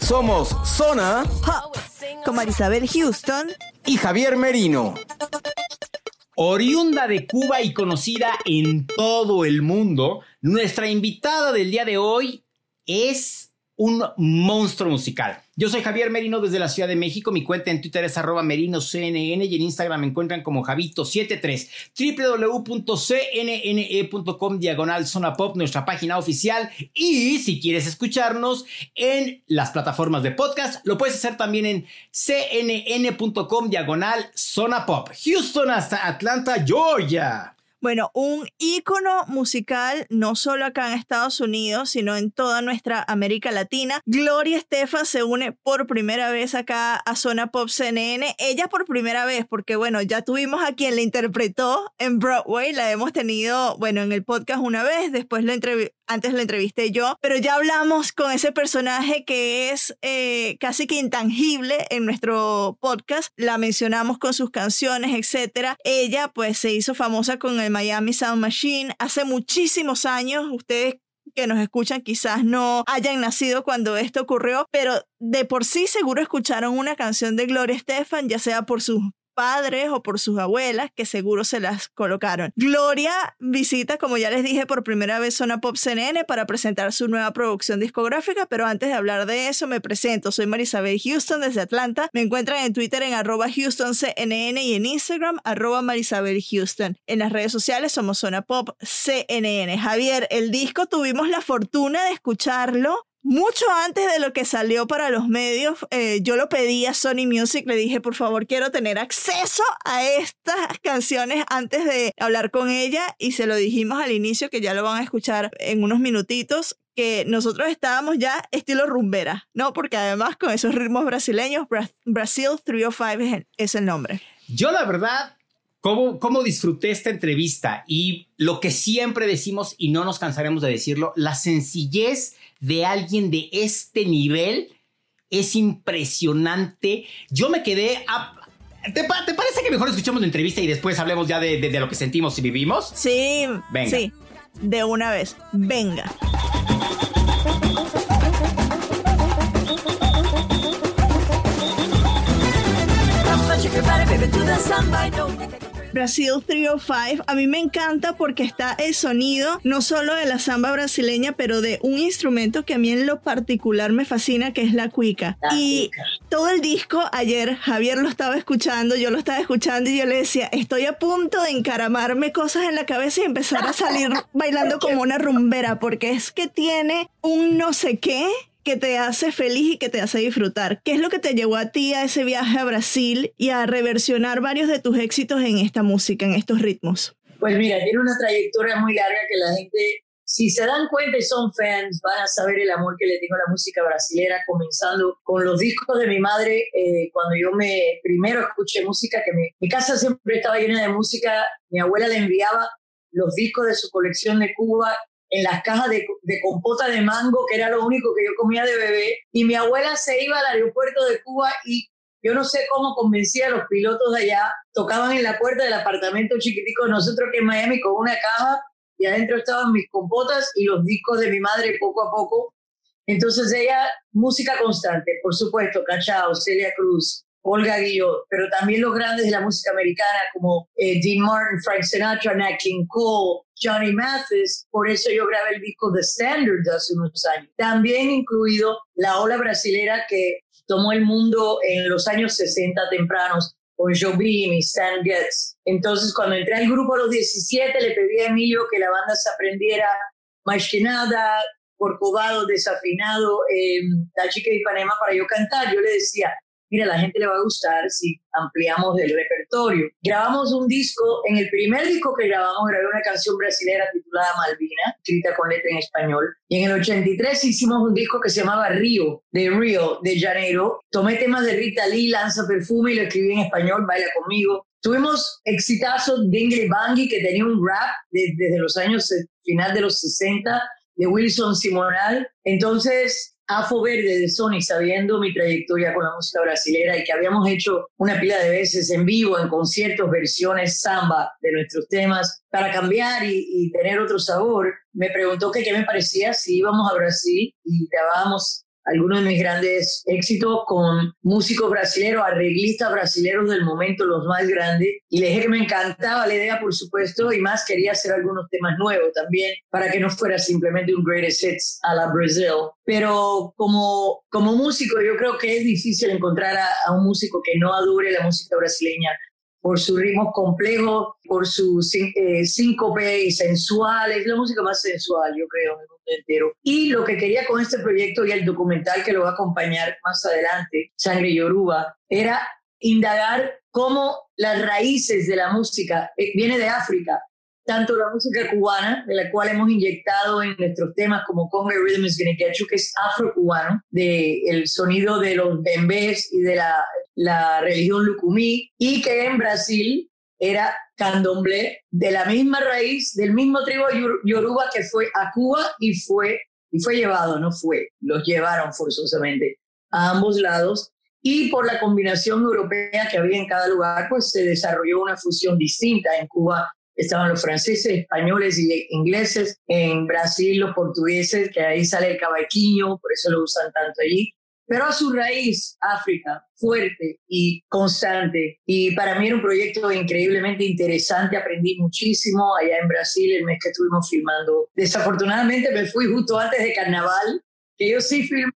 Somos Zona con Marisabel Houston y Javier Merino. Oriunda de Cuba y conocida en todo el mundo, nuestra invitada del día de hoy es un monstruo musical. Yo soy Javier Merino desde la Ciudad de México. Mi cuenta en Twitter es arroba merinoCNN y en Instagram me encuentran como Javito73. www.cnne.com diagonal zona pop, nuestra página oficial. Y si quieres escucharnos en las plataformas de podcast, lo puedes hacer también en cnn.com diagonal zona pop. Houston hasta Atlanta, Georgia. Bueno, un ícono musical no solo acá en Estados Unidos, sino en toda nuestra América Latina. Gloria Estefan se une por primera vez acá a Zona Pop CNN. Ella por primera vez, porque bueno, ya tuvimos a quien la interpretó en Broadway, la hemos tenido, bueno, en el podcast una vez, después la antes la entrevisté yo, pero ya hablamos con ese personaje que es eh, casi que intangible en nuestro podcast. La mencionamos con sus canciones, etcétera. Ella pues se hizo famosa con el Miami Sound Machine hace muchísimos años. Ustedes que nos escuchan quizás no hayan nacido cuando esto ocurrió, pero de por sí seguro escucharon una canción de Gloria Estefan, ya sea por sus padres o por sus abuelas que seguro se las colocaron. Gloria visita, como ya les dije, por primera vez Zona Pop CNN para presentar su nueva producción discográfica, pero antes de hablar de eso me presento. Soy Marisabel Houston desde Atlanta. Me encuentran en Twitter en arroba HoustonCNN y en Instagram arroba Marisabel Houston. En las redes sociales somos Zona Pop CNN. Javier, el disco tuvimos la fortuna de escucharlo mucho antes de lo que salió para los medios, eh, yo lo pedí a Sony Music, le dije, por favor, quiero tener acceso a estas canciones antes de hablar con ella y se lo dijimos al inicio, que ya lo van a escuchar en unos minutitos, que nosotros estábamos ya estilo rumbera, ¿no? Porque además con esos ritmos brasileños, Bra- Brasil 305 es el, es el nombre. Yo la verdad, ¿cómo, ¿cómo disfruté esta entrevista? Y lo que siempre decimos y no nos cansaremos de decirlo, la sencillez de alguien de este nivel es impresionante. Yo me quedé... a- ¿Te, pa- te parece que mejor escuchemos la entrevista y después hablemos ya de, de- de lo que sentimos y vivimos? Sí, Venga. sí, de una vez, venga. Brasil 305, a mí me encanta porque está el sonido no solo de la samba brasileña, pero de un instrumento que a mí en lo particular me fascina, que es la cuica. y todo el disco, ayer Javier lo estaba escuchando, yo lo estaba escuchando y yo le decía, estoy a punto de encaramarme cosas en la cabeza y empezar a salir bailando como una rumbera, porque es que tiene un no sé qué que te hace feliz y que te hace disfrutar. ¿Qué es lo que te llevó a ti a ese viaje a Brasil y a reversionar varios de tus éxitos en esta música, en estos ritmos? Pues mira, tiene una trayectoria muy larga que la gente, si se dan cuenta y son fans, van a saber el amor que le tengo a la música brasilera, comenzando con los discos de mi madre. eh, cuando yo me primero escuché música, que mi, mi casa siempre estaba llena de música, mi abuela le enviaba los discos de su colección de Cuba en las cajas de, de compota de mango, que era lo único que yo comía de bebé, y mi abuela se iba al aeropuerto de Cuba y yo no sé cómo convencía a los pilotos de allá, tocaban en la puerta del apartamento chiquitico de nosotros que en Miami con una caja y adentro estaban mis compotas y los discos de mi madre poco a poco. Entonces ella, música constante, por supuesto, Cachao, Celia Cruz, Olga Guillot, pero también los grandes de la música americana como eh, Dean Martin, Frank Sinatra, Nat King Cole, Johnny Mathis. Por eso yo grabé el disco The Standard hace unos años. También incluido la ola brasilera que tomó el mundo en los años 60 tempranos con Jobim y Stan Getz. Entonces, cuando entré al grupo a los 17, le pedí a Emilio que la banda se aprendiera más que nada, corcovado, desafinado, eh, la chica de Ipanema para yo cantar. Yo le decía, mira, la gente le va a gustar si ampliamos el repertorio. Grabamos un disco, en el primer disco que grabamos grabé una canción brasilera titulada Malvina, escrita con letra en español, y en el 83 hicimos un disco que se llamaba Río, de Río, de Janeiro. Tomé temas de Rita Lee, Lanza Perfume y lo escribí en español, Baila conmigo. Tuvimos exitazos de Ingrid Bangui, que tenía un rap desde los años final de los 60, de Wilson Simonal. Entonces, Afo Verde de Sony, sabiendo mi trayectoria con la música brasilera y que habíamos hecho una pila de veces en vivo, en conciertos, versiones samba de nuestros temas, para cambiar y, tener otro sabor, me preguntó que qué me parecía si íbamos a Brasil y grabábamos algunos de mis grandes éxitos con músicos brasileños, arreglistas brasileños del momento, los más grandes. Y le dije que me encantaba la idea, por supuesto, y más quería hacer algunos temas nuevos también, para que no fuera simplemente un greatest hits a la Brasil. Pero como, como músico, yo creo que es difícil encontrar a, a un músico que no adore la música brasileña por su ritmo complejo, por su eh, síncope y sensual. Es la música más sensual, yo creo, entero. Y lo que quería con este proyecto y el documental que lo va a acompañar más adelante, Sangre Yoruba, era indagar cómo las raíces de la música eh, viene de África, tanto la música cubana, de la cual hemos inyectado en nuestros temas como Congo Rhythm is Gonna Get You, que es afro-cubano, del sonido de los bembés y de la, la religión lucumí, y que en Brasil era candomblé, de la misma raíz, del mismo tribu yoruba que fue a Cuba y fue, y fue llevado, no fue, los llevaron forzosamente a ambos lados. Y por la combinación europea que había en cada lugar, pues se desarrolló una fusión distinta. En Cuba estaban los franceses, españoles y ingleses, en Brasil los portugueses, que ahí sale el cavaquinho, por eso lo usan tanto allí, pero a su raíz, África, fuerte y constante. Y para mí era un proyecto increíblemente interesante, aprendí muchísimo allá en Brasil el mes que estuvimos filmando. Desafortunadamente me fui justo antes de carnaval, que yo sí filmé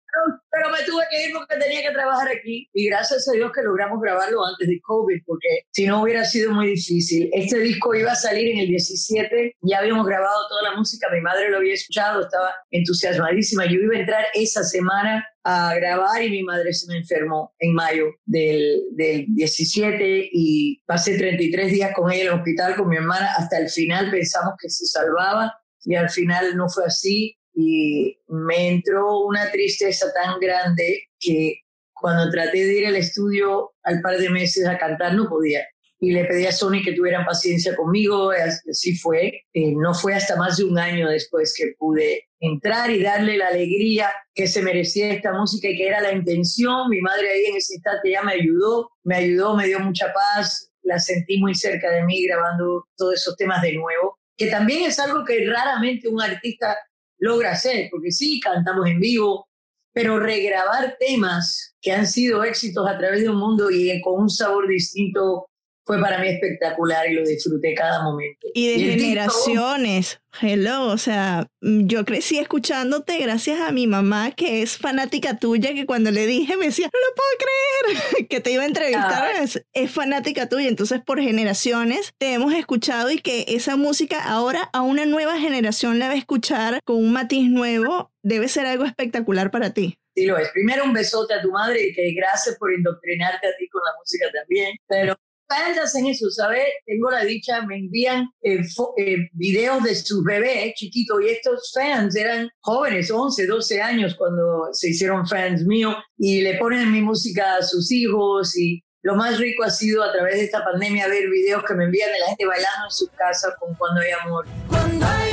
pero me tuve que ir porque tenía que trabajar aquí. Y gracias a Dios que logramos grabarlo antes de COVID, porque si no hubiera sido muy difícil. Este disco iba a salir en el 17, ya habíamos grabado toda la música, mi madre lo había escuchado, estaba entusiasmadísima. Yo iba a entrar esa semana a grabar y mi madre se me enfermó en mayo del, del 17 y pasé 33 días con ella en el hospital con mi hermana. Hasta el final pensamos que se salvaba y al final no fue así y me entró una tristeza tan grande que cuando traté de ir al estudio al par de meses a cantar no podía. Y le pedí a Sony que tuvieran paciencia conmigo, así fue. Eh, no fue hasta más de un año después que pude entrar y darle la alegría que se merecía esta música y que era la intención. Mi madre ahí en ese instante ya me ayudó, me ayudó, me dio mucha paz, la sentí muy cerca de mí grabando todos esos temas de nuevo, que también es algo que raramente un artista logra hacer, porque sí, cantamos en vivo, pero regrabar temas que han sido éxitos a través de un mundo y con un sabor distinto fue para mí espectacular y lo disfruté cada momento. Y de generaciones, hello, o sea, yo crecí escuchándote gracias a mi mamá que es fanática tuya, que cuando le dije me decía, no lo puedo creer, que te iba a entrevistar, ah. es, fanática tuya, entonces por generaciones te hemos escuchado y que esa música ahora a una nueva generación la va a escuchar con un matiz nuevo, debe ser algo espectacular para ti. Sí, lo es. Primero un besote a tu madre y que gracias por indoctrinarte a ti con la música también. Pero fans hacen eso, ¿sabes? Tengo la dicha, me envían eh, eh, videos de sus bebés chiquitos y estos fans eran jóvenes, 11, 12 años cuando se hicieron fans míos y le ponen mi música a sus hijos y lo más rico ha sido a través de esta pandemia ver videos que me envían de la gente bailando en su casa con Cuando hay amor. Cuando hay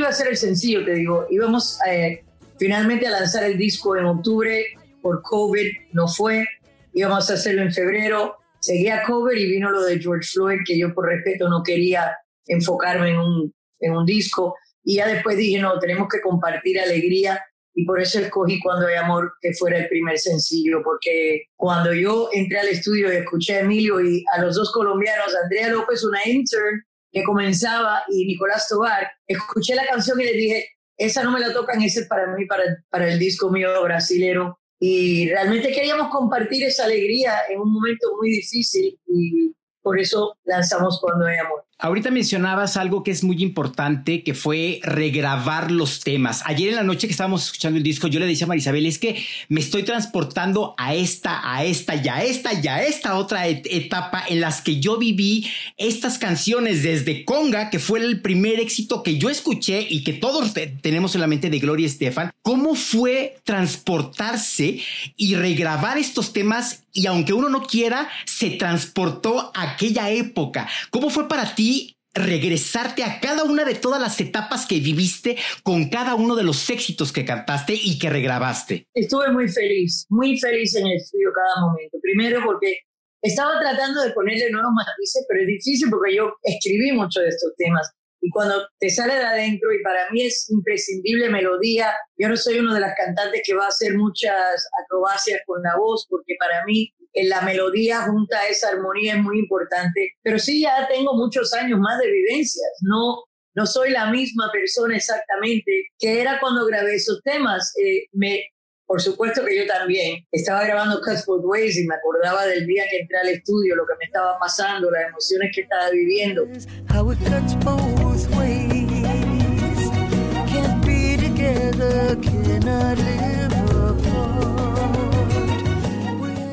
iba a ser el sencillo, te digo. Íbamos eh, finalmente a lanzar el disco en octubre, por COVID no fue. Íbamos a hacerlo en febrero, seguía COVID y vino lo de George Floyd, que yo por respeto no quería enfocarme en un, en un disco. Y ya después dije, no, tenemos que compartir alegría y por eso escogí Cuando hay amor que fuera el primer sencillo, porque cuando yo entré al estudio y escuché a Emilio y a los dos colombianos, Andrea López, una intern, que comenzaba y Nicolás Tobar, escuché la canción y le dije, esa no me la tocan, ese es para mí, para, para el disco mío brasilero. Y realmente queríamos compartir esa alegría en un momento muy difícil y por eso lanzamos Cuando hay amor. Ahorita mencionabas algo que es muy importante, que fue regrabar los temas. Ayer en la noche que estábamos escuchando el disco, yo le decía a Marisabel, es que me estoy transportando a esta, a esta, y a esta, y a esta otra etapa en las que yo viví estas canciones desde Conga, que fue el primer éxito que yo escuché y que todos tenemos en la mente de Gloria Estefan. ¿Cómo fue transportarse y regrabar estos temas y aunque uno no quiera, se transportó a aquella época? ¿Cómo fue para ti? Regresarte a cada una de todas las etapas que viviste con cada uno de los éxitos que cantaste y que regrabaste. Estuve muy feliz, muy feliz en el estudio cada momento. Primero porque estaba tratando de ponerle nuevos matices, pero es difícil porque yo escribí mucho de estos temas. Y cuando te sale de adentro, y para mí es imprescindible melodía, yo no soy uno de las cantantes que va a hacer muchas acrobacias con la voz, porque para mí la melodía junta a esa armonía es muy importante, pero sí ya tengo muchos años más de vivencias, no, no soy la misma persona exactamente que era cuando grabé esos temas. Eh, me, por supuesto que yo también estaba grabando Cuts Both Ways y me acordaba del día que entré al estudio, lo que me estaba pasando, las emociones que estaba viviendo.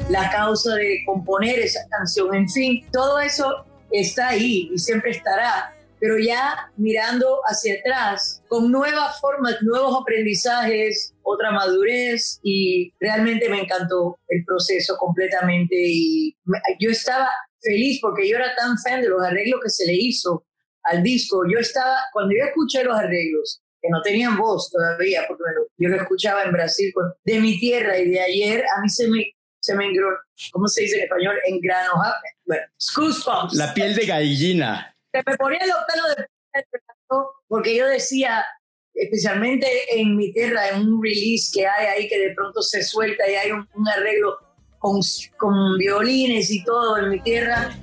La causa de componer esa canción, en fin, todo eso está ahí y siempre estará, pero ya mirando hacia atrás, con nuevas formas, nuevos aprendizajes, otra madurez y realmente me encantó el proceso completamente y yo estaba feliz porque yo era tan fan de los arreglos que se le hizo al disco. Yo estaba, cuando yo escuché los arreglos, que no tenían voz todavía, porque yo lo escuchaba en Brasil, de mi tierra y de ayer, a mí se me se me engro, ¿cómo se dice en español? Engrano, bueno, goosebumps. La piel de gallina. Se me ponía los pelos de porque yo decía, especialmente en mi tierra, en un release que hay ahí que de pronto se suelta y hay un, un arreglo con, con violines y todo en mi tierra.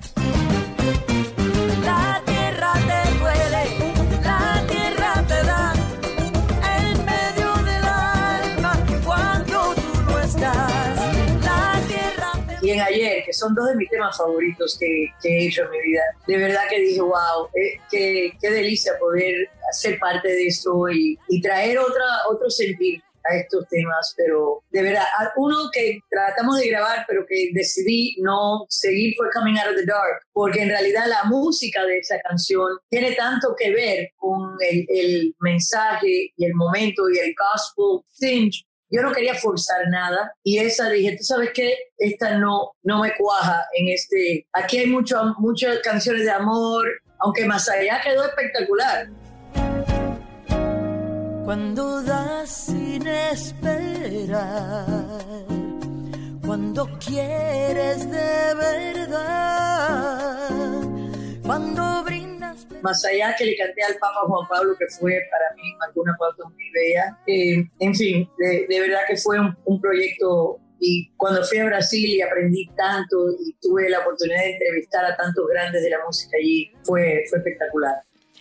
Son dos de mis temas favoritos que, he hecho en mi vida. De verdad que dije, wow, eh, qué, qué, delicia poder ser parte de esto y, y traer otra, otro sentir a estos temas, pero de verdad, uno que tratamos de grabar, pero que decidí no seguir fue Coming Out of the Dark, porque en realidad la música de esa canción tiene tanto que ver con el, el mensaje y el momento y el gospel tinge yo no quería forzar nada. Y esa dije, tú sabes qué, esta no, no me cuaja en este, aquí hay mucho, muchas canciones de amor, aunque más allá quedó espectacular. Cuando das sin esperar, cuando quieres de verdad, cuando brindas más allá que le canté al Papa Juan Pablo, que fue para mí alguna pauta muy bella. Eh, en fin, de, verdad que fue un, proyecto y cuando fui a Brasil y aprendí tanto y tuve la oportunidad de entrevistar a tantos grandes de la música allí, fue, fue espectacular.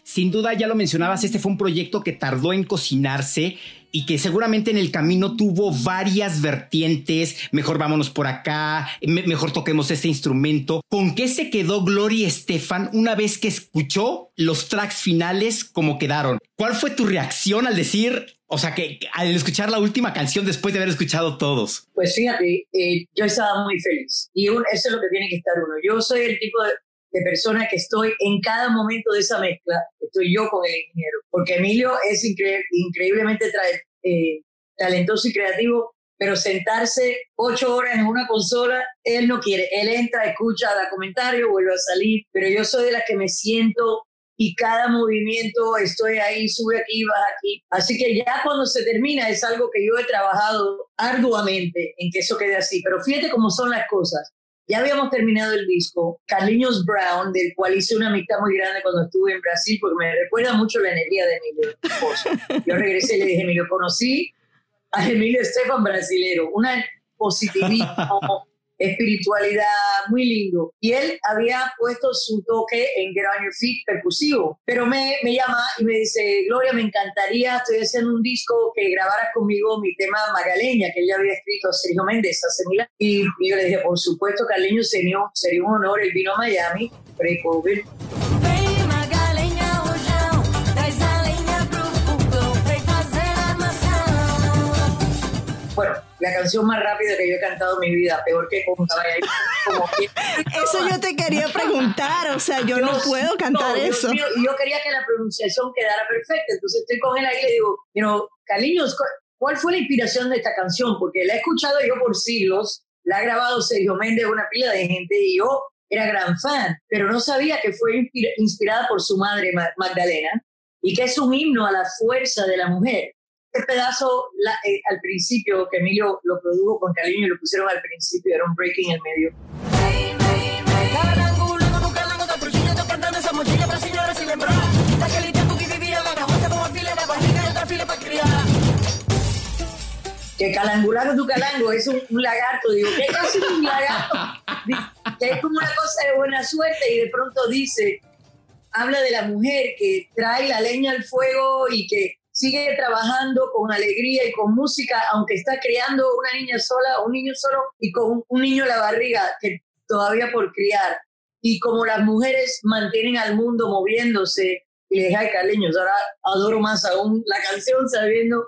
Sin duda, ya lo mencionabas, este fue un proyecto que tardó en cocinarse y que seguramente en el camino tuvo varias vertientes. Mejor vámonos por acá, mejor toquemos este instrumento. ¿Con qué se quedó Gloria Estefan una vez que escuchó los tracks finales como quedaron? ¿Cuál fue tu reacción al decir, o sea, que al escuchar la última canción después de haber escuchado todos? Pues fíjate, eh, yo estaba muy feliz y eso es lo que tiene que estar uno. Yo soy el tipo de, de persona que estoy en cada momento de esa mezcla, estoy yo con el ingeniero, porque Emilio es increíblemente eh, talentoso y creativo, pero sentarse ocho horas en una consola, él no quiere, él entra, escucha, da comentario, vuelve a salir, pero yo soy de las que me siento y cada movimiento estoy ahí, sube aquí, baja aquí. Así que ya cuando se termina es algo que yo he trabajado arduamente en que eso quede así, pero fíjate cómo son las cosas. Ya habíamos terminado el disco, Carliños Brown, del cual hice una amistad muy grande cuando estuve en Brasil, porque me recuerda mucho la energía de Emilio, esposo. Yo regresé y le dije, Emilio, conocí a Emilio Estefan brasilero, una positivismo, espiritualidad, muy lindo. Y él había puesto su toque en Get On Your Feet percusivo, pero me, me llama y me dice, Gloria, me encantaría, estoy haciendo un disco que grabaras conmigo mi tema Magaleña, que ella había escrito a Sergio Méndez hace y yo le dije, por supuesto, Carleño, sería, sería un honor, él vino a Miami, pre-COVID. La canción más rápida que yo he cantado en mi vida, peor que con caballo. Eso yo te quería preguntar, o sea, yo no puedo cantar no, eso. mío, y yo quería que la pronunciación quedara perfecta. Entonces estoy con él ahí y le digo, you know, Cariños, cu- ¿cuál fue la inspiración de esta canción? Porque la he escuchado yo por siglos, la ha grabado Sergio Méndez, una pila de gente, y yo era gran fan, pero no sabía que fue inspira- inspirada por su madre Ma- Magdalena y que es un himno a la fuerza de la mujer. Este pedazo la- eh, al principio, que Emilio lo produjo con cariño y lo pusieron al principio, era un breaking en el medio. Que calangularon tu calango es un, un lagarto. Digo, ¿qué hace un lagarto? Que es como una cosa de buena suerte y de pronto dice, habla de la mujer que trae la leña al fuego y que sigue trabajando con alegría y con música, aunque está criando una niña sola, un niño solo y con un, niño en la barriga que todavía por criar. Y como las mujeres mantienen al mundo moviéndose, y le dije, ay, Carleños, ahora adoro más aún la canción sabiendo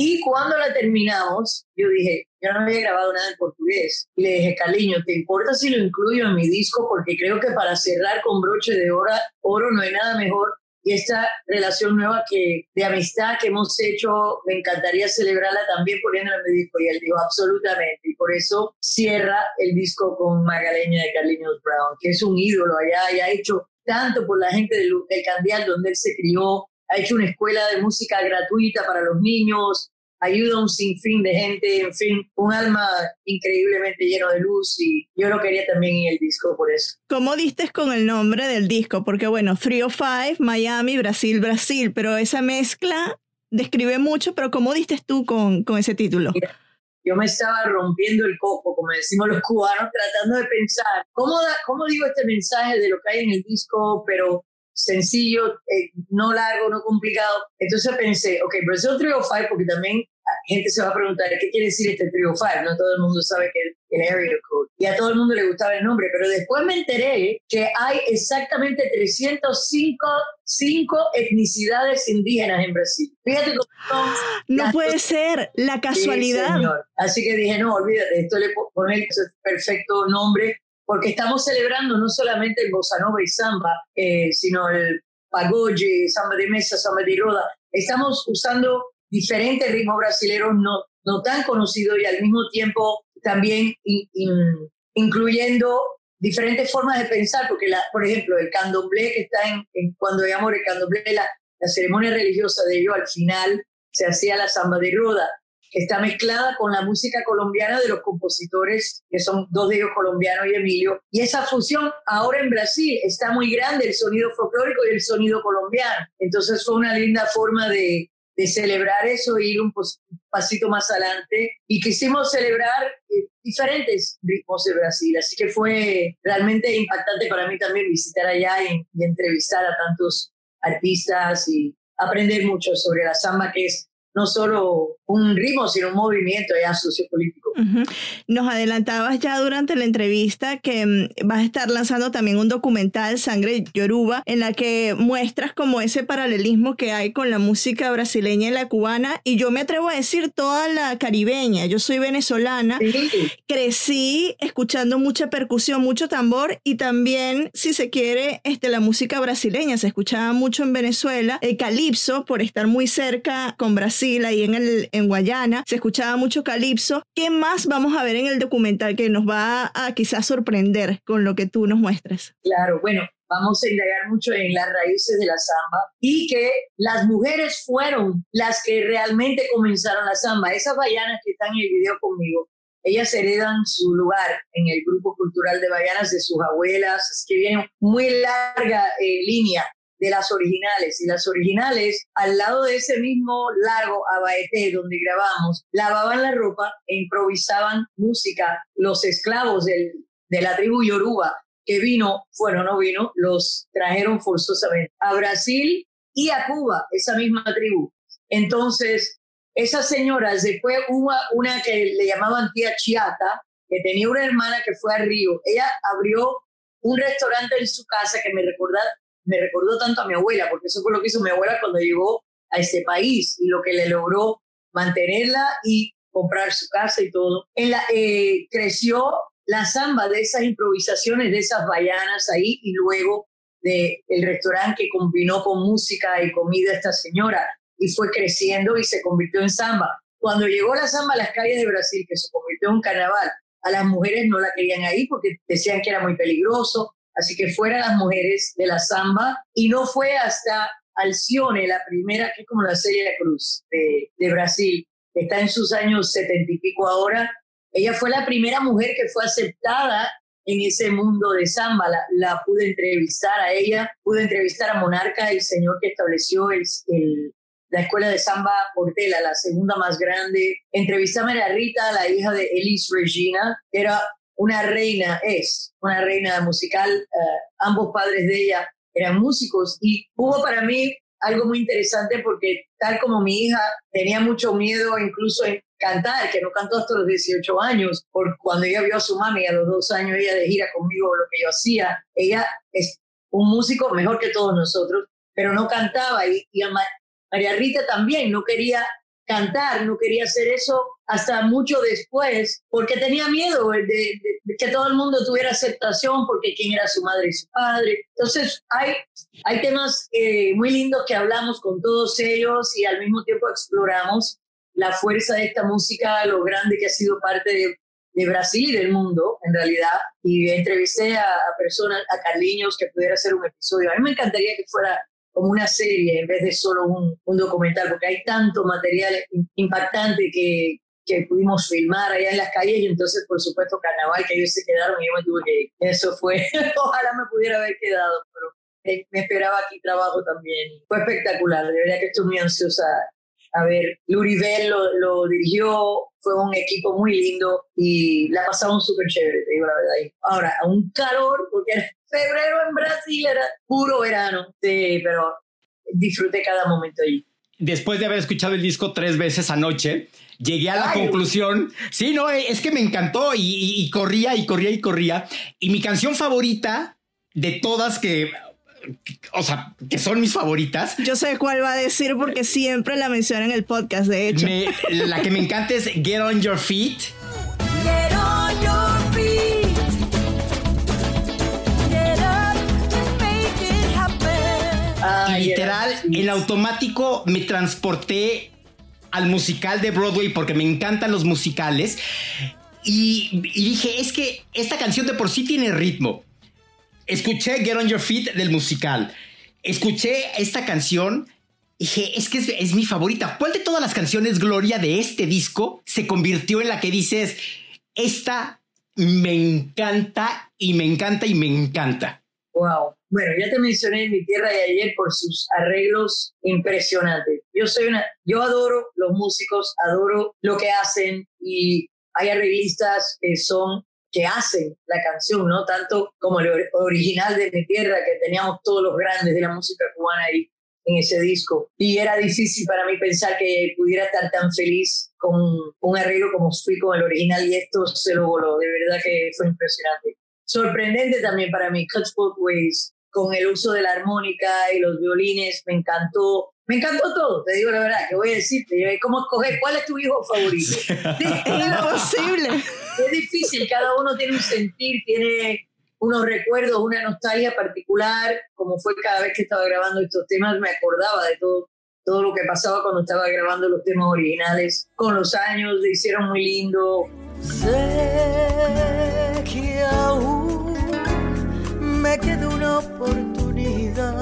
y cuando la terminamos, yo dije, yo no había grabado nada en portugués. Y le dije, Caliño, ¿te importa si lo incluyo en mi disco? Porque creo que para cerrar con broche de oro, oro no hay nada mejor. Y esta relación nueva que, de amistad que hemos hecho, me encantaría celebrarla también poniéndola en mi disco. Y él dijo, absolutamente. Y por eso cierra el disco con Magaleña de Carliños Brown, que es un ídolo allá y ha hecho tanto por la gente del, del Candial, donde él se crió, ha hecho una escuela de música gratuita para los niños, ayuda a un sinfín de gente, en fin, un alma increíblemente lleno de luz y yo lo quería también en el disco por eso. ¿Cómo diste con el nombre del disco? Porque bueno, Three of Five, Miami, Brasil, Brasil, pero esa mezcla describe mucho, pero ¿cómo diste tú con, con ese título? Yo me estaba rompiendo el coco, como decimos los cubanos, tratando de pensar, ¿cómo, da- cómo digo este mensaje de lo que hay en el disco, pero sencillo, eh, no largo, no complicado? Entonces pensé, ok, Brazil Trio 5, porque también la gente se va a preguntar, ¿qué quiere decir este Trio 5? No todo el mundo sabe que es el area code. Y a todo el mundo le gustaba el nombre, pero después me enteré que hay exactamente 305 cinco etnicidades indígenas en Brasil. Fíjate cómo son No puede ser la casualidad. Así que dije, no, olvídate, esto le poner perfecto nombre, porque estamos celebrando no solamente el bossa nova y samba, eh, sino el pagode, samba de mesa, samba de roda. Estamos usando diferentes ritmos brasileños no, no tan conocidos y al mismo tiempo también in- in- incluyendo diferentes formas de pensar, porque, la, por ejemplo, el candomblé que está en, en cuando llamamos el candomblé, la, la ceremonia religiosa de ellos, al final se hacía la samba de roda, está mezclada con la música colombiana de los compositores, que son dos de ellos colombianos y Emilio. Y esa fusión ahora en Brasil está muy grande, el sonido folclórico y el sonido colombiano. Entonces fue una linda forma de, celebrar eso e ir un pasito más adelante. Y quisimos celebrar eh, diferentes ritmos de Brasil. Así que fue realmente impactante para mí también visitar allá y, y entrevistar a tantos artistas y aprender mucho sobre la samba, que es no solo un ritmo, sino un movimiento ya sociopolítico. Ujú. Nos adelantabas ya durante la entrevista que mm, vas a estar lanzando también un documental, Sangre Yoruba, en la que muestras como ese paralelismo que hay con la música brasileña y la cubana, y yo me atrevo a decir toda la caribeña. Yo soy venezolana, Sí, crecí escuchando mucha percusión, mucho tambor y también, si se quiere, este, la música brasileña. Se escuchaba mucho en Venezuela, el calipso, por estar muy cerca con Brasil, ahí en, el, en Guayana, se escuchaba mucho calipso. ¿Qué más vamos a ver en el documental que nos va a quizás sorprender con lo que tú nos muestras? Claro, bueno, vamos a indagar mucho en las raíces de la samba y que las mujeres fueron las que realmente comenzaron la samba. Esas bayanas que están en el video conmigo, ellas heredan su lugar en el grupo cultural de bayanas de sus abuelas, es que viene muy larga eh, línea de las originales. Y las originales, al lado de ese mismo lago Abaeté donde grabamos, lavaban la ropa e improvisaban música. Los esclavos del, de la tribu Yoruba que vino, bueno, no vino, los trajeron forzosamente a Brasil y a Cuba, esa misma tribu. Entonces, esas señoras, después hubo una que le llamaban tía Chiata, que tenía una hermana que fue a Río. Ella abrió un restaurante en su casa que me, recuerda, me recordó tanto a mi abuela, porque eso fue lo que hizo mi abuela cuando llegó a este país y lo que le logró mantenerla y comprar su casa y todo. En la, eh, creció la samba de esas improvisaciones, de esas bayanas ahí y luego de el restaurante que combinó con música y comida esta señora y fue creciendo y se convirtió en samba. Cuando llegó la samba a las calles de Brasil, que se convirtió en un carnaval, a las mujeres no la querían ahí porque decían que era muy peligroso, así que fueran las mujeres de la samba y no fue hasta Alcione, la primera, que es como la Serie Cruz de, de Brasil, está en sus años setenta y pico ahora, ella fue la primera mujer que fue aceptada en ese mundo de samba. La, pude entrevistar a ella, pude entrevistar a Monarca, el señor que estableció el, la escuela de samba Portela, la segunda más grande. Entrevisté a Rita, la hija de Elis Regina. Era una reina, es una reina musical. Eh, ambos padres de ella eran músicos y hubo para mí algo muy interesante porque tal como mi hija tenía mucho miedo incluso en cantar, que no cantó hasta los 18 años, por cuando ella vio a su mami a los dos años ella de gira conmigo lo que yo hacía, ella es un músico mejor que todos nosotros, pero no cantaba y, y María Rita también no quería cantar, no quería hacer eso hasta mucho después, porque tenía miedo de, que todo el mundo tuviera aceptación, porque quién era su madre y su padre. Entonces, hay, hay temas eh, muy lindos que hablamos con todos ellos y al mismo tiempo exploramos la fuerza de esta música, lo grande que ha sido parte de, Brasil y del mundo, en realidad. Y entrevisté a, a personas, a Carliños, que pudiera hacer un episodio. A mí me encantaría que fuera como una serie en vez de solo un, un documental, porque hay tanto material impactante que, que pudimos filmar allá en las calles y entonces por supuesto carnaval que ellos se quedaron y yo me tuve que ir. Eso fue, ojalá me pudiera haber quedado, pero me esperaba aquí trabajo también. Fue espectacular, de verdad que estoy muy ansiosa. A ver, Luribel lo, lo dirigió, fue un equipo muy lindo y la pasamos súper chévere, te digo la verdad. Ahora, a un calor, porque era febrero en Brasil era puro verano, sí, pero disfruté cada momento allí. Después de haber escuchado el disco tres veces anoche, llegué a la conclusión, sí, no, es que me encantó y, corría y corría y corría. Y mi canción favorita de todas que, o sea, que son mis favoritas. Yo sé cuál va a decir porque siempre la menciona en el podcast, de hecho. la que me encanta es Get On Your Feet. Y literal, en automático me transporté al musical de Broadway porque me encantan los musicales. Y, dije, es que esta canción de por sí tiene ritmo. Escuché Get On Your Feet del musical. Escuché esta canción. Dije, es que es, es mi favorita. ¿Cuál de todas las canciones, Gloria, de este disco se convirtió en la que dices, esta me encanta y me encanta y me encanta? Wow. Bueno, ya te mencioné Mi Tierra de ayer por sus arreglos impresionantes. Yo soy una, yo adoro los músicos, adoro lo que hacen y hay arreglistas que son que hacen la canción, ¿no? Tanto como el original de Mi Tierra, que teníamos todos los grandes de la música cubana ahí en ese disco. Y era difícil para mí pensar que pudiera estar tan feliz con un arreglo como fui con el original y esto se lo voló. De verdad que fue impresionante sorprendente también para mí, Cuts Both Ways, con el uso de la armónica y los violines, me encantó. Me encantó todo, te digo la verdad, que voy a decirte, ¿cómo escoger cuál es tu hijo favorito? es imposible. Es difícil, cada uno tiene un sentir, tiene unos recuerdos, una nostalgia particular, como fue cada vez que estaba grabando estos temas, me acordaba de todo, todo lo que pasaba cuando estaba grabando los temas originales. Con los años se hicieron muy lindo. Sé que aún me queda una oportunidad.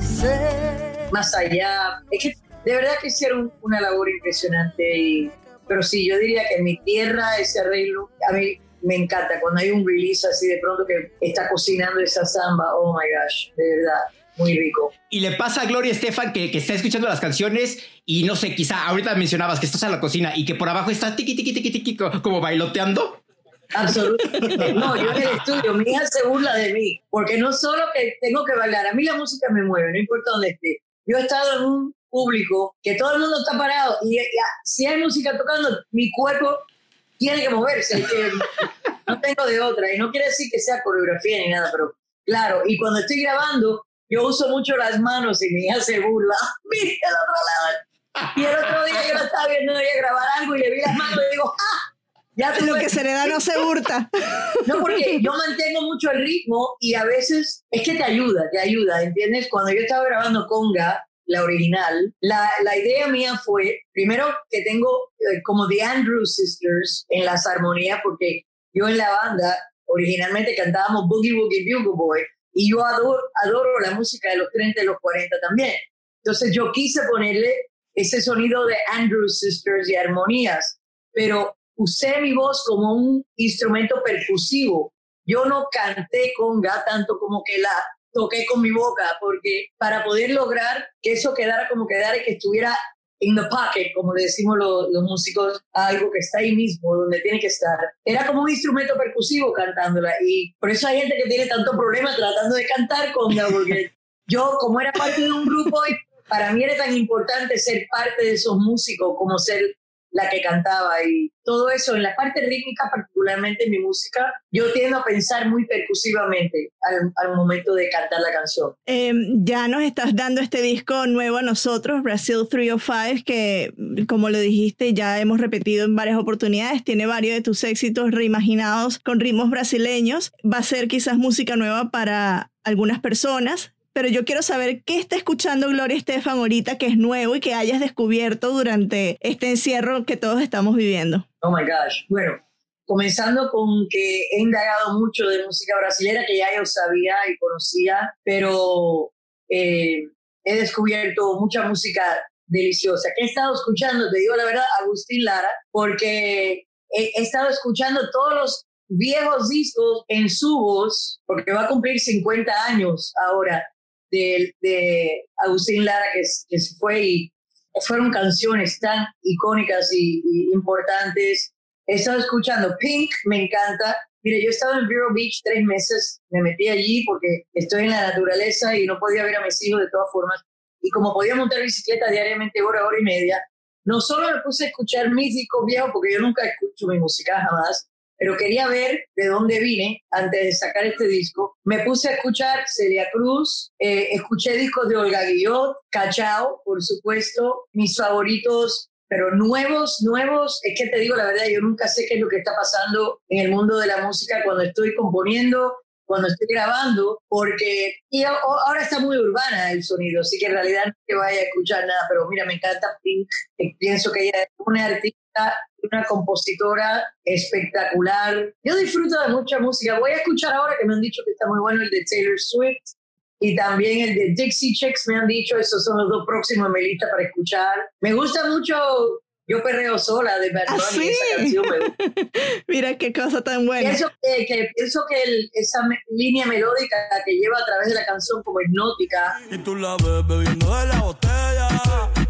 Sé Más allá, es que de verdad que hicieron una labor impresionante. Y, pero sí, yo diría que en mi tierra ese arreglo, a mí me encanta cuando hay un release así de pronto que está cocinando esa samba. Oh my gosh, de verdad, muy rico. Y le pasa a Gloria Estefan que, que está escuchando las canciones y no sé, quizá ahorita mencionabas que estás en la cocina y que por abajo está tiqui, tiqui, tiqui, tiqui, co- como bailoteando. Absolutamente. No, yo en el estudio, mi hija se burla de mí, porque no solo que tengo que bailar, a mí la música me mueve, no importa dónde esté. Yo he estado en un público que todo el mundo está parado y, y, ah, si hay música tocando, mi cuerpo tiene que moverse, que no tengo de otra. Y no quiere decir que sea coreografía ni nada, pero claro, y cuando estoy grabando, yo uso mucho las manos y mi hija se burla. Mira al otro lado. Y el otro día yo la estaba viendo ella grabar algo y le vi las manos y digo, ¡ah! Ya te Lo que se le da no se hurta. no, porque yo mantengo mucho el ritmo y a veces es que te ayuda, te ayuda, ¿entiendes? Cuando yo estaba grabando Conga, la original, la, la idea mía fue, primero que tengo eh, como The Andrew Sisters en las armonías, porque yo en la banda originalmente cantábamos Boogie Woogie Bugle Boy y yo adoro, adoro la música de los 30 y los 40 también. Entonces yo quise ponerle ese sonido de Andrew Sisters y armonías, pero usé mi voz como un instrumento percusivo. Yo no canté conga tanto como que la toqué con mi boca, porque para poder lograr que eso quedara como quedara y que estuviera in the pocket, como le decimos los, los músicos, algo que está ahí mismo, donde tiene que estar. Era como un instrumento percusivo cantándola y por eso hay gente que tiene tanto problema tratando de cantar conga, porque yo como era parte de un grupo, y para mí era tan importante ser parte de esos músicos como ser la que cantaba y todo eso en la parte rítmica, particularmente en mi música, yo tiendo a pensar muy percusivamente al, momento de cantar la canción. Eh, ya nos estás dando este disco nuevo a nosotros, Brasil 305, que como lo dijiste ya hemos repetido en varias oportunidades, tiene varios de tus éxitos reimaginados con ritmos brasileños. Va a ser quizás música nueva para algunas personas, pero yo quiero saber qué está escuchando Gloria Estefan ahorita que es nuevo y que hayas descubierto durante este encierro que todos estamos viviendo. Oh my gosh. Bueno, comenzando con que he indagado mucho de música brasileña que ya yo sabía y conocía, pero eh, he descubierto mucha música deliciosa. Que he estado escuchando, te digo la verdad, Agustín Lara, porque he, he estado escuchando todos los viejos discos en su voz, porque va a cumplir 50 años ahora de, de Agustín Lara que, que se fue y fueron canciones tan icónicas y, y, importantes. He estado escuchando Pink, me encanta. Mire, yo he estado en Vero Beach tres meses, me metí allí porque estoy en la naturaleza y no podía ver a mis hijos de todas formas. Y como podía montar bicicleta diariamente hora, hora y media, no solo me puse a escuchar mis discos viejos, porque yo nunca escucho mi música jamás, pero quería ver de dónde vine antes de sacar este disco. Me puse a escuchar Celia Cruz, eh, escuché discos de Olga Guillot, Cachao, por supuesto, mis favoritos, pero nuevos, nuevos, es que te digo la verdad, yo nunca sé qué es lo que está pasando en el mundo de la música cuando estoy componiendo, cuando estoy grabando, porque y ahora está muy urbana el sonido, así que en realidad no te vaya a escuchar nada, pero mira, me encanta Pink, pienso que ella es una artista una compositora espectacular. Yo disfruto de mucha música. Voy a escuchar ahora que me han dicho que está muy bueno el de Taylor Swift y también el de Dixie Chicks. Me han dicho, esos son los dos próximos en mi lista para escuchar. Me gusta mucho Yo Perreo Sola de Bad. ¿Ah, sí? Esa canción me. Mira qué cosa tan buena. Pienso que, que, pienso que el, esa me, línea melódica que lleva a través de la canción como hipnótica. Y tú la ves bebiendo de la botella.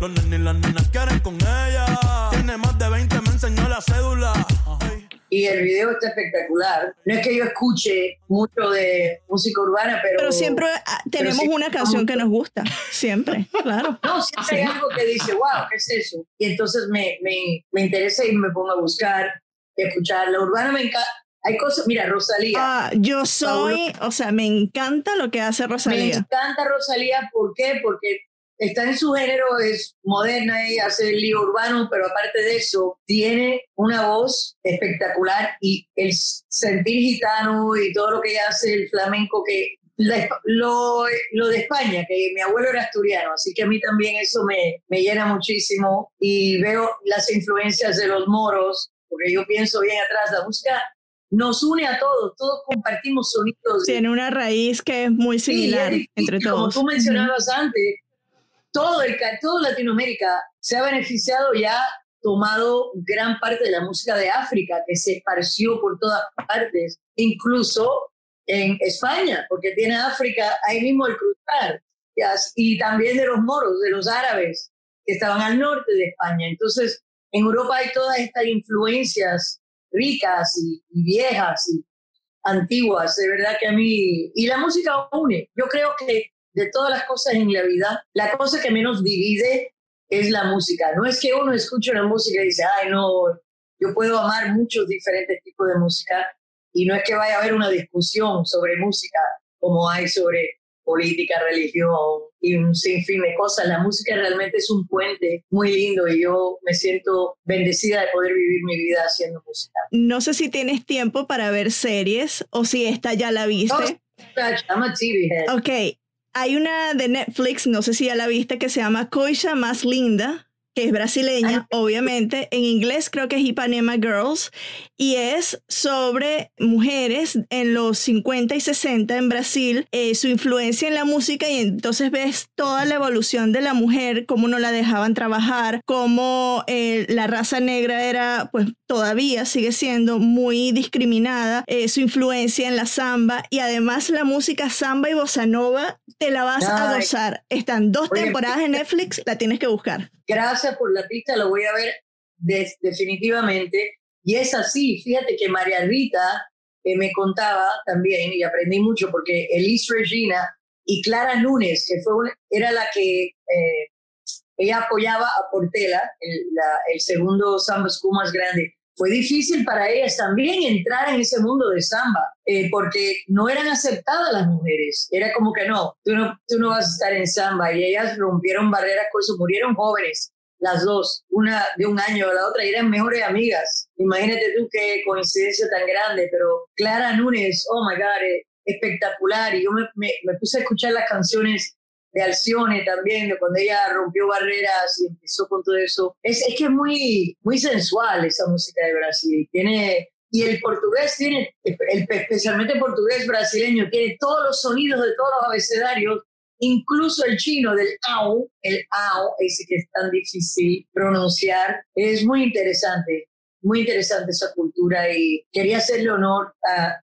Los nenes y las nenas quieren con ella. Tiene más de 20, me enseñó la cédula. Ay. Y el video está espectacular. No es que yo escuche mucho de música urbana, pero. Pero siempre ah, tenemos pero una canción que nos gusta. Siempre, claro. No, siempre hay algo que dice, wow, ¿qué es eso? Y entonces me, me, me interesa y me pongo a buscar, escuchar. La urbana me encanta. Hay cosas, mira, Rosalía. Ah, yo soy, o sea, me encanta lo que hace me Rosalía. encanta Rosalía, ¿por qué? Porque está en su género, es moderna y hace el lío urbano, pero aparte de eso, tiene una voz espectacular y el sentir gitano y todo lo que ella hace, el flamenco, que la- lo, lo de España, que mi abuelo era asturiano, así que a mí también eso me, me llena muchísimo y veo las influencias de los moros, porque yo pienso bien atrás, la música nos une a todos, todos compartimos sonidos. Tiene una raíz que es muy Sí, similar es difícil, entre Como todos. tú mencionabas antes, todo, el, todo Latinoamérica se ha beneficiado ya tomado gran parte de la música de África, que se esparció por todas partes, incluso en España, porque tiene África ahí mismo el cruzar, y también de los moros, de los árabes, que estaban al norte de España. Entonces, en Europa hay todas estas influencias ricas y, y viejas y antiguas, de verdad que a mí, y la música une. Yo creo que de todas las cosas en la vida, la cosa que menos divide es la música. No es que uno escuche una música y dice, ay, no, yo puedo amar muchos diferentes tipos de música, y no es que vaya a haber una discusión sobre música como hay sobre política, religión y un sinfín de cosas. La música realmente es un puente muy lindo y yo me siento bendecida de poder vivir mi vida haciendo música. No sé si tienes tiempo para ver series o si esta ya la viste. I'm a TV head. Ok, hay una de Netflix, no sé si ya la viste, que se llama Coisha Más Linda, que es brasileña, obviamente. En inglés creo que es Ipanema Girls. Y es sobre mujeres en los 50 y 60 en Brasil, eh, su influencia en la música y entonces ves toda la evolución de la mujer, cómo no la dejaban trabajar, cómo eh, la raza negra era, pues todavía sigue siendo muy discriminada, eh, su influencia en la samba y además la música samba y bossa nova te la vas a gozar. Están dos Oye, temporadas en Netflix, la tienes que buscar. Gracias por la pista, lo voy a ver definitivamente. Y es así, fíjate que María Rita eh, me contaba también, y aprendí mucho, porque Elise Regina y Clara Núñez, que fue una- era la que eh, ella apoyaba a Portela, el, la- el segundo samba school más grande. Fue difícil para ellas también entrar en ese mundo de samba, eh, porque no eran aceptadas las mujeres. Era como que no tú, no, tú no vas a estar en samba. Y ellas rompieron barreras con eso, murieron jóvenes, las dos, una de un año a la otra, y eran mejores amigas. Imagínate tú qué coincidencia tan grande, pero Clara Núñez, oh my God, eh, espectacular. Y yo me, me, me puse a escuchar las canciones de Alcione también, de cuando ella rompió barreras y empezó con todo eso. Es, es que es muy, muy sensual esa música de Brasil. Tiene, y el portugués tiene, el, especialmente el portugués brasileño, tiene todos los sonidos de todos los abecedarios, incluso el chino del au, el au, ese que es tan difícil pronunciar. Es muy interesante. Muy interesante esa cultura y quería hacerle honor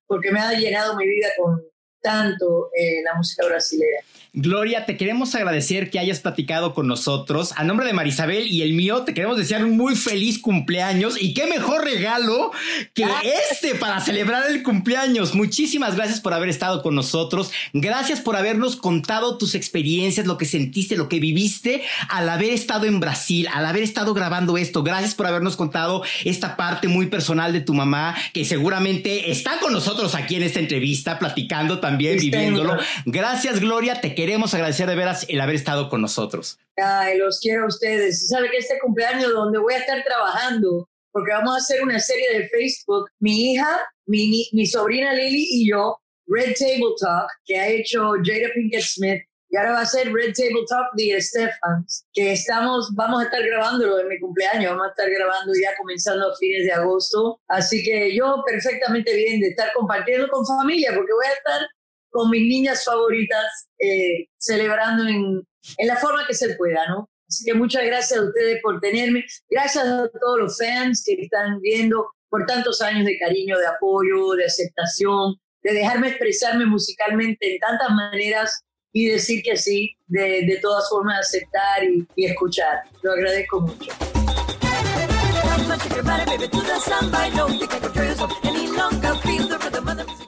porque me ha llenado mi vida con tanto eh, la música brasileña. Gloria, te queremos agradecer que hayas platicado con nosotros. A nombre de Marisabel y el mío, te queremos desear un muy feliz cumpleaños y qué mejor regalo que este para celebrar el cumpleaños. Muchísimas gracias por haber estado con nosotros. Gracias por habernos contado tus experiencias, lo que sentiste, lo que viviste al haber estado en Brasil, al haber estado grabando esto. Gracias por habernos contado esta parte muy personal de tu mamá, que seguramente está con nosotros aquí en esta entrevista, platicando también, En- viviéndolo. Gracias, Gloria. Te queremos agradecer de veras el haber estado con nosotros. Ay, los quiero a ustedes. Sabe que este cumpleaños donde voy a estar trabajando, porque vamos a hacer una serie de Facebook, mi hija, mi, mi sobrina Lily y yo, Red Table Talk, que ha hecho Jada Pinkett Smith, y ahora va a ser Red Table Talk de Stephans, que estamos, vamos a estar grabándolo en mi cumpleaños, vamos a estar grabando ya comenzando a fines de agosto. Así que yo perfectamente bien de estar compartiendo con familia, porque voy a estar con mis niñas favoritas eh, celebrando en, en la forma que se pueda, ¿no? Así que muchas gracias a ustedes por tenerme. Gracias a todos los fans que están viendo por tantos años de cariño, de apoyo, de aceptación, de dejarme expresarme musicalmente en tantas maneras y decir que sí, de, de todas formas aceptar y, y escuchar. Lo agradezco mucho.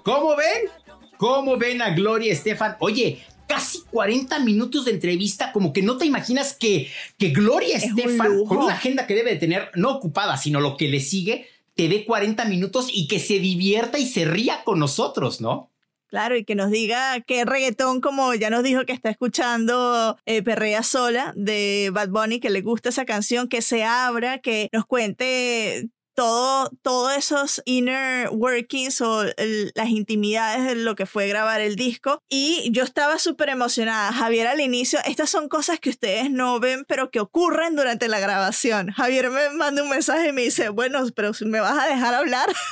¿Cómo ven? ¿Cómo ven a Gloria Estefan? Oye, casi 40 minutos de entrevista, como que no te imaginas que, que Gloria Es Estefan, con una agenda que debe de tener no ocupada, sino lo que le sigue, te dé 40 minutos y que se divierta y se ría con nosotros, ¿no? Claro, y que nos diga qué reggaetón, como ya nos dijo que está escuchando eh, Perrea Sola de Bad Bunny, que le gusta esa canción, que se abra, que nos cuente todo, todos esos inner workings o el- las intimidades de lo que fue grabar el disco. Y yo estaba súper emocionada. Javier al inicio, estas son cosas que ustedes no ven, pero que ocurren durante la grabación. Javier me manda un mensaje y me dice, bueno, pero me vas a dejar hablar.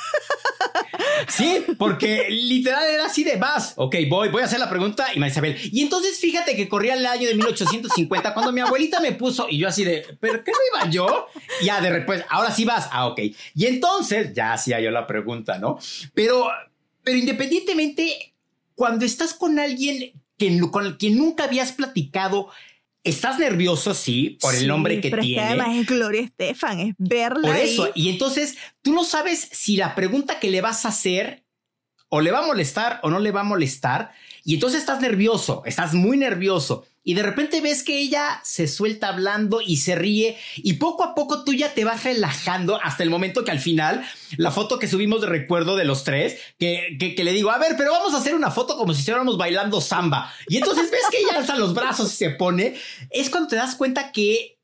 Sí, porque literal era así de vas. Ok, voy, voy a hacer la pregunta y Marisabel. Y entonces fíjate que corría el año de 1850 cuando mi abuelita me puso y yo así de, ¿pero qué no iba yo? Ya de repente, ahora sí vas. Ah, ok. Y entonces ya hacía yo la pregunta, ¿no? Pero, pero independientemente, cuando estás con alguien que, con el que nunca habías platicado, estás nervioso, sí, por el Sí, nombre que pero es tiene. además es Gloria Estefan, es verla Por ahí. eso, y entonces tú no sabes si la pregunta que le vas a hacer o le va a molestar o no le va a molestar, y entonces estás nervioso, estás muy nervioso, y de repente ves que ella se suelta hablando y se ríe, y poco a poco tú ya te vas relajando hasta el momento que al final, la foto que subimos de recuerdo de los tres, que, que, le digo, a ver, pero vamos a hacer una foto como si estuviéramos bailando samba, y entonces ves que ella alza los brazos y se pone, es cuando te das cuenta que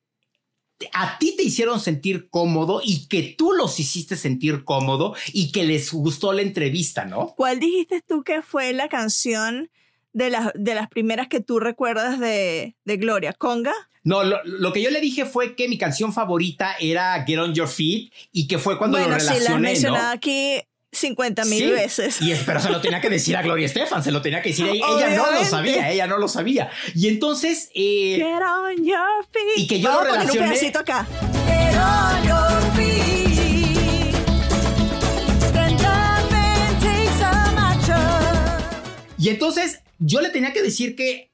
a ti te hicieron sentir cómodo y que tú los hiciste sentir cómodo y que les gustó la entrevista, ¿no? ¿Cuál dijiste tú que fue la canción de, las de las primeras que tú recuerdas de, de Gloria? ¿Conga? No, lo, lo que yo le dije fue que mi canción favorita era Get On Your Feet y que fue cuando bueno, lo sí, la has relacioné, mencionado ¿no? aquí 50 mil Sí, veces. Y es, pero se lo tenía que decir a Gloria Estefan, se lo tenía que decir a ella. Ella no lo sabía, ella no lo sabía. Y entonces, eh, Get on your feet. Y que yo Vamos lo a poner un relacioné- pedacito acá. Get on your feet. Y entonces yo le tenía que decir que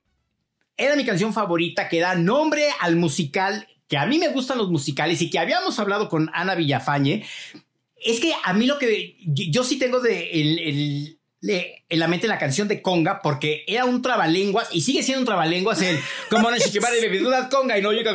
era mi canción favorita, que da nombre al musical, que a mí me gustan los musicales y que habíamos hablado con Ana Villafañe. Es que a mí lo que yo, sí tengo de en la mente la canción de Conga, porque era un trabalenguas y sigue siendo un trabalenguas como no conga y no llega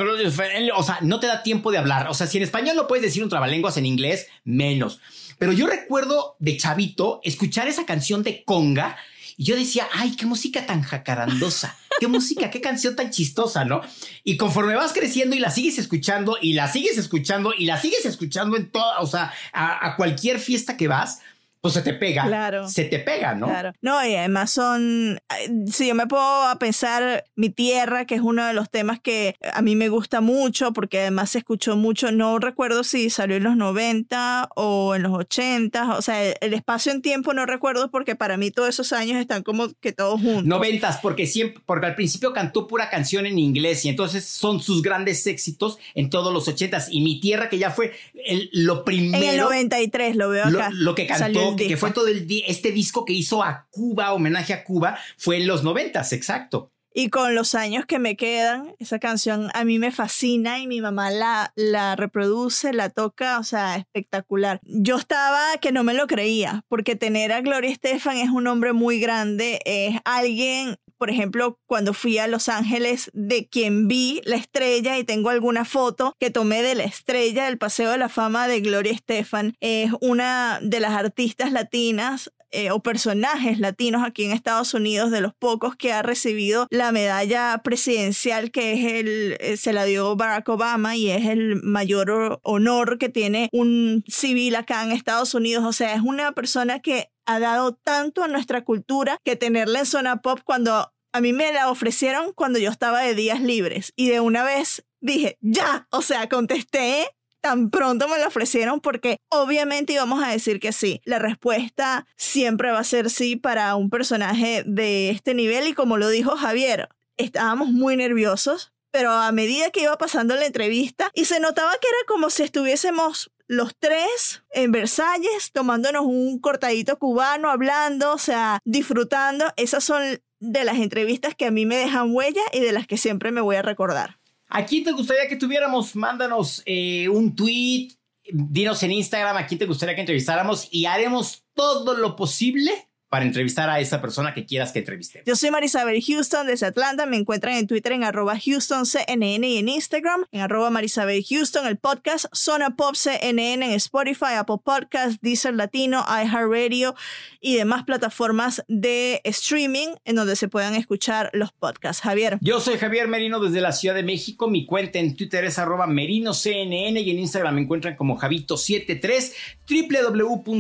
o sea, no te da tiempo de hablar. O sea, si en español no puedes decir un trabalenguas en inglés, menos. Pero yo recuerdo de chavito escuchar esa canción de Conga y yo decía, ay, qué música tan jacarandosa, qué música, qué canción tan chistosa, ¿no? Y conforme vas creciendo y la sigues escuchando y la sigues escuchando y la sigues escuchando en toda, o sea, a, a cualquier fiesta que vas, pues se te pega. Claro. Se te pega, ¿no? Claro. No, y además son. Si yo me puedo a pensar Mi Tierra, que es uno de los temas que a mí me gusta mucho, porque además se escuchó mucho. No recuerdo si salió en los 90 o en los 80. O sea, el, espacio en tiempo no recuerdo, porque para mí todos esos años están como que todos juntos. Noventas, porque siempre, porque al principio cantó pura canción en inglés y entonces son sus grandes éxitos en todos los ochentas. Y mi tierra, que ya fue el- lo primero. En el 93 lo veo lo, acá. lo que Salió cantó, el que, fue todo el di- este disco que hizo a Cuba, homenaje a Cuba, fue en los noventas, exacto. Y con los años que me quedan, esa canción a mí me fascina y mi mamá la, la reproduce, la toca, o sea, espectacular. Yo estaba que no me lo creía, porque tener a Gloria Estefan es un hombre muy grande, es alguien, por ejemplo, cuando fui a Los Ángeles, de quien vi la estrella y tengo alguna foto que tomé de la estrella del Paseo de la Fama de Gloria Estefan, es una de las artistas latinas eh, o personajes latinos aquí en Estados Unidos, de los pocos que ha recibido la medalla presidencial que es el, eh, se la dio Barack Obama y es el mayor honor que tiene un civil acá en Estados Unidos. O sea, es una persona que ha dado tanto a nuestra cultura que tenerla en zona pop cuando a mí me la ofrecieron cuando yo estaba de días libres y de una vez dije, ya, o sea, contesté tan pronto me lo ofrecieron porque obviamente íbamos a decir que sí. La respuesta siempre va a ser sí para un personaje de este nivel y como lo dijo Javier, estábamos muy nerviosos, pero a medida que iba pasando la entrevista y se notaba que era como si estuviésemos los tres en Versalles tomándonos un cortadito cubano, hablando, o sea, disfrutando. Esas son de las entrevistas que a mí me dejan huella y de las que siempre me voy a recordar. ¿A quién te gustaría que tuviéramos? Mándanos eh, un tweet, dinos en Instagram a quién te gustaría que entrevistáramos y haremos todo lo posible para entrevistar a esa persona que quieras que entrevistemos. Yo soy Marisabel Houston desde Atlanta. Me encuentran en Twitter en arroba HoustonCNN y en Instagram en arroba Marisabel Houston. El podcast Zona Pop CNN en Spotify, Apple Podcasts, Deezer Latino, iHeartRadio y demás plataformas de streaming en donde se puedan escuchar los podcasts. Javier. Yo soy Javier Merino desde la Ciudad de México. Mi cuenta en Twitter es arroba merinoCNN y en Instagram me encuentran como Javito73, www.cnne.com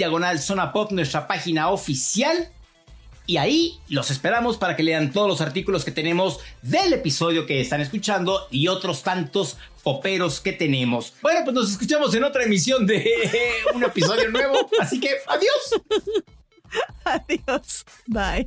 diagonal zona pop, nuestra página oficial. y ahí los esperamos para que lean todos los artículos que tenemos del episodio que están escuchando y otros tantos poperos que tenemos. Bueno, pues nos escuchamos en otra emisión de un episodio nuevo, así que adiós. Adiós. Bye.